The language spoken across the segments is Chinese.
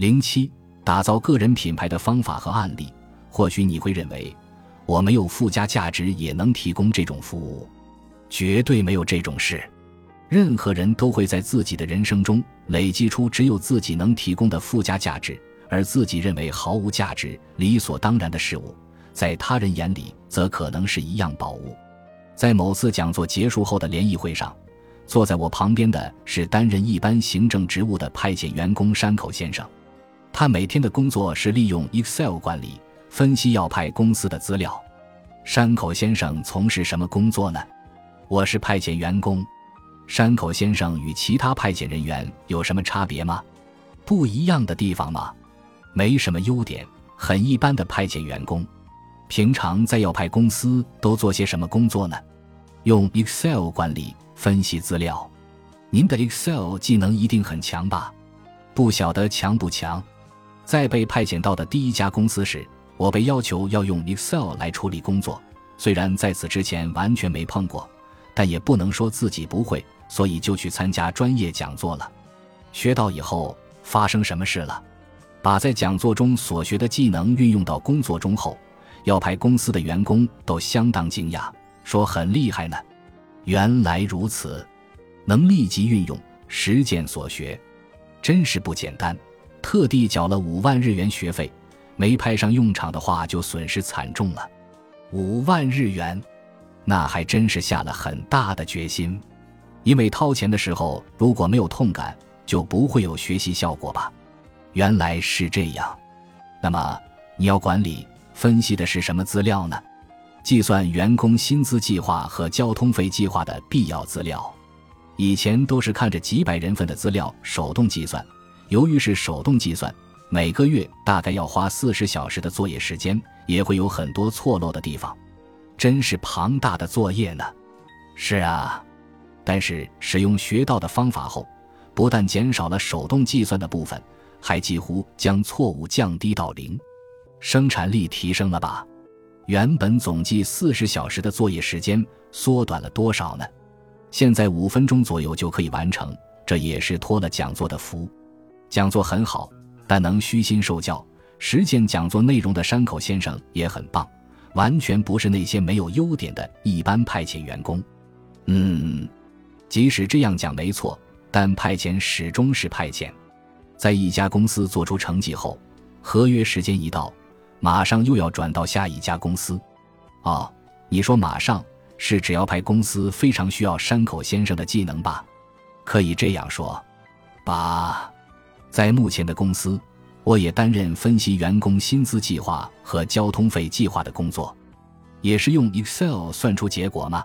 零七，打造个人品牌的方法和案例。或许你会认为，我没有附加价值也能提供这种服务，绝对没有这种事。任何人都会在自己的人生中累积出只有自己能提供的附加价值，而自己认为毫无价值、理所当然的事物，在他人眼里则可能是一样宝物。在某次讲座结束后的联谊会上，坐在我旁边的是担任一般行政职务的派遣员工山口先生。他每天的工作是利用 Excel 管理、分析要派公司的资料。山口先生从事什么工作呢？我是派遣员工。山口先生与其他派遣人员有什么差别吗？不一样的地方吗？没什么优点，很一般的派遣员工。平常在要派公司都做些什么工作呢？用 Excel 管理分析资料。您的 Excel 技能一定很强吧？不晓得强不强。在被派遣到的第一家公司时，我被要求要用 Excel 来处理工作。虽然在此之前完全没碰过，但也不能说自己不会。所以就去参加专业讲座了，学到以后发生什么事了？把在讲座中所学的技能运用到工作中后，要派公司的员工都相当惊讶，说很厉害呢。原来如此，能立即运用实践所学，真是不简单。特地缴了五万日元学费，没派上用场的话就损失惨重了。五万日元，那还真是下了很大的决心。因为掏钱的时候如果没有痛感，就不会有学习效果吧？原来是这样。那么你要管理分析的是什么资料呢？计算员工薪资计划和交通费计划的必要资料。以前都是看着几百人份的资料手动计算，由于是手动计算，每个月大概要花四十小时的作业时间，也会有很多错漏的地方，真是庞大的作业呢。是啊。但是使用学到的方法后，不但减少了手动计算的部分，还几乎将错误降低到零，生产力提升了吧？原本总计四十小时的作业时间缩短了多少呢？现在五分钟左右就可以完成，这也是托了讲座的福。讲座很好，但能虚心受教、实践讲座内容的山口先生也很棒，完全不是那些没有优点的一般派遣员工。嗯。即使这样讲没错，但派遣始终是派遣。在一家公司做出成绩后，合约时间一到，马上又要转到下一家公司。哦，你说马上是只要派公司非常需要山口先生的技能吧？可以这样说吧。在目前的公司，我也担任分析员工薪资计划和交通费计划的工作，也是用 Excel 算出结果吗？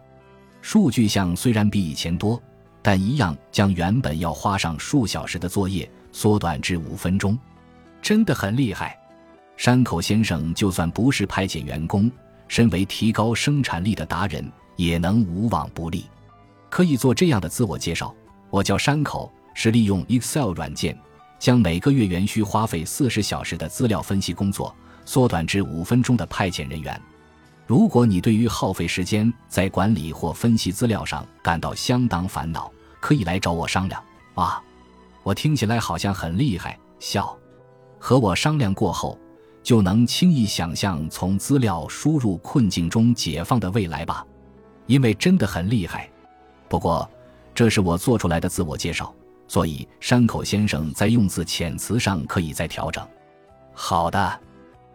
数据项虽然比以前多，但一样将原本要花上数小时的作业缩短至五分钟，真的很厉害。山口先生就算不是派遣员工，身为提高生产力的达人，也能无往不利。可以做这样的自我介绍：我叫山口，是利用 Excel 软件，将每个月原需花费四十小时的资料分析工作缩短至五分钟的派遣人员。如果你对于耗费时间在管理或分析资料上感到相当烦恼，可以来找我商量。啊，我听起来好像很厉害。笑，和我商量过后，就能轻易想象从资料输入困境中解放的未来吧。因为真的很厉害。不过，这是我做出来的自我介绍，所以山口先生在用字遣词上可以再调整。好的，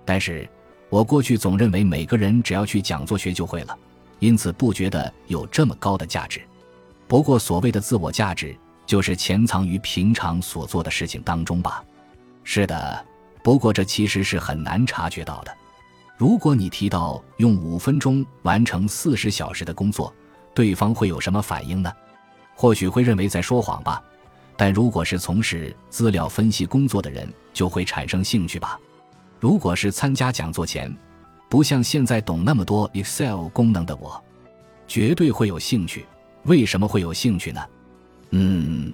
但是。我过去总认为每个人只要去讲座学就会了，因此不觉得有这么高的价值。不过所谓的自我价值，就是潜藏于平常所做的事情当中吧。是的，不过这其实是很难察觉到的。如果你提到用五分钟完成四十小时的工作，对方会有什么反应呢？或许会认为在说谎吧。但如果是从事资料分析工作的人，就会产生兴趣吧。如果是参加讲座前，不像现在懂那么多 Excel 功能的我，绝对会有兴趣。为什么会有兴趣呢？嗯，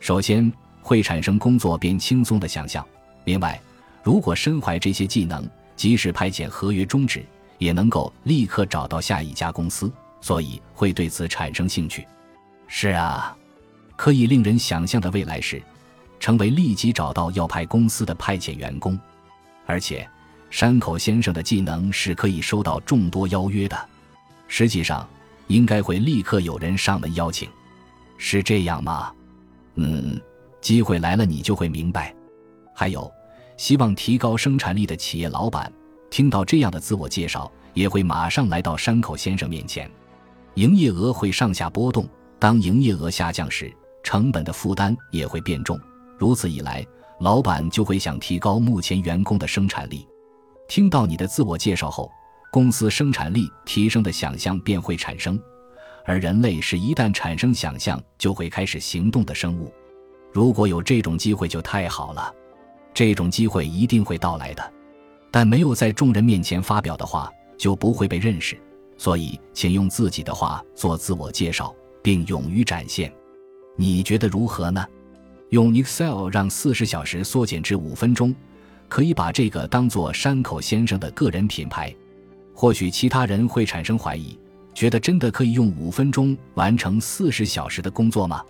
首先会产生工作变轻松的想象。另外，如果身怀这些技能，即使派遣合约终止，也能够立刻找到下一家公司，所以会对此产生兴趣。是啊，可以令人想象的未来是。成为立即找到要派公司的派遣员工，而且山口先生的技能是可以收到众多邀约的。实际上，应该会立刻有人上门邀请，是这样吗？嗯，机会来了，你就会明白。还有，希望提高生产力的企业老板听到这样的自我介绍，也会马上来到山口先生面前。营业额会上下波动，当营业额下降时，成本的负担也会变重。如此一来，老板就会想提高目前员工的生产力。听到你的自我介绍后，公司生产力提升的想象便会产生。而人类是一旦产生想象就会开始行动的生物。如果有这种机会就太好了，这种机会一定会到来的。但没有在众人面前发表的话，就不会被认识。所以，请用自己的话做自我介绍，并勇于展现。你觉得如何呢？用 Excel 让四十小时缩减至五分钟，可以把这个当做山口先生的个人品牌。或许其他人会产生怀疑，觉得真的可以用五分钟完成四十小时的工作吗？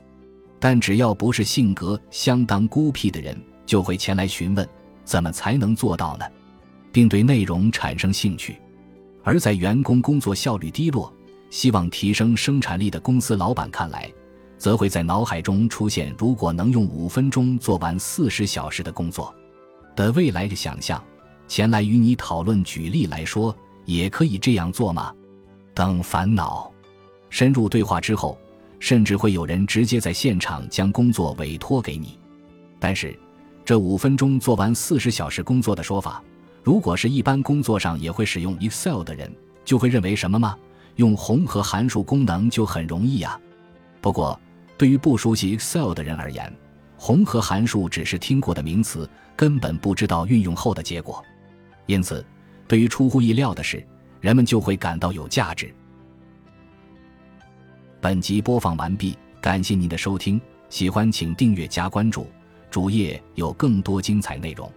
但只要不是性格相当孤僻的人，就会前来询问怎么才能做到呢，并对内容产生兴趣。而在员工工作效率低落、希望提升生产力的公司老板看来，则会在脑海中出现：如果能用五分钟做完四十小时的工作的未来的想象。前来与你讨论举例来说，也可以这样做吗？等烦恼深入对话之后，甚至会有人直接在现场将工作委托给你。但是，这五分钟做完四十小时工作的说法，如果是一般工作上也会使用 Excel 的人，就会认为什么吗？用红和函数功能就很容易呀。不过，对于不熟悉 Excel 的人而言，红和函数只是听过的名词，根本不知道运用后的结果。因此，对于出乎意料的事，人们就会感到有价值。本集播放完毕，感谢您的收听，喜欢请订阅加关注，主页有更多精彩内容。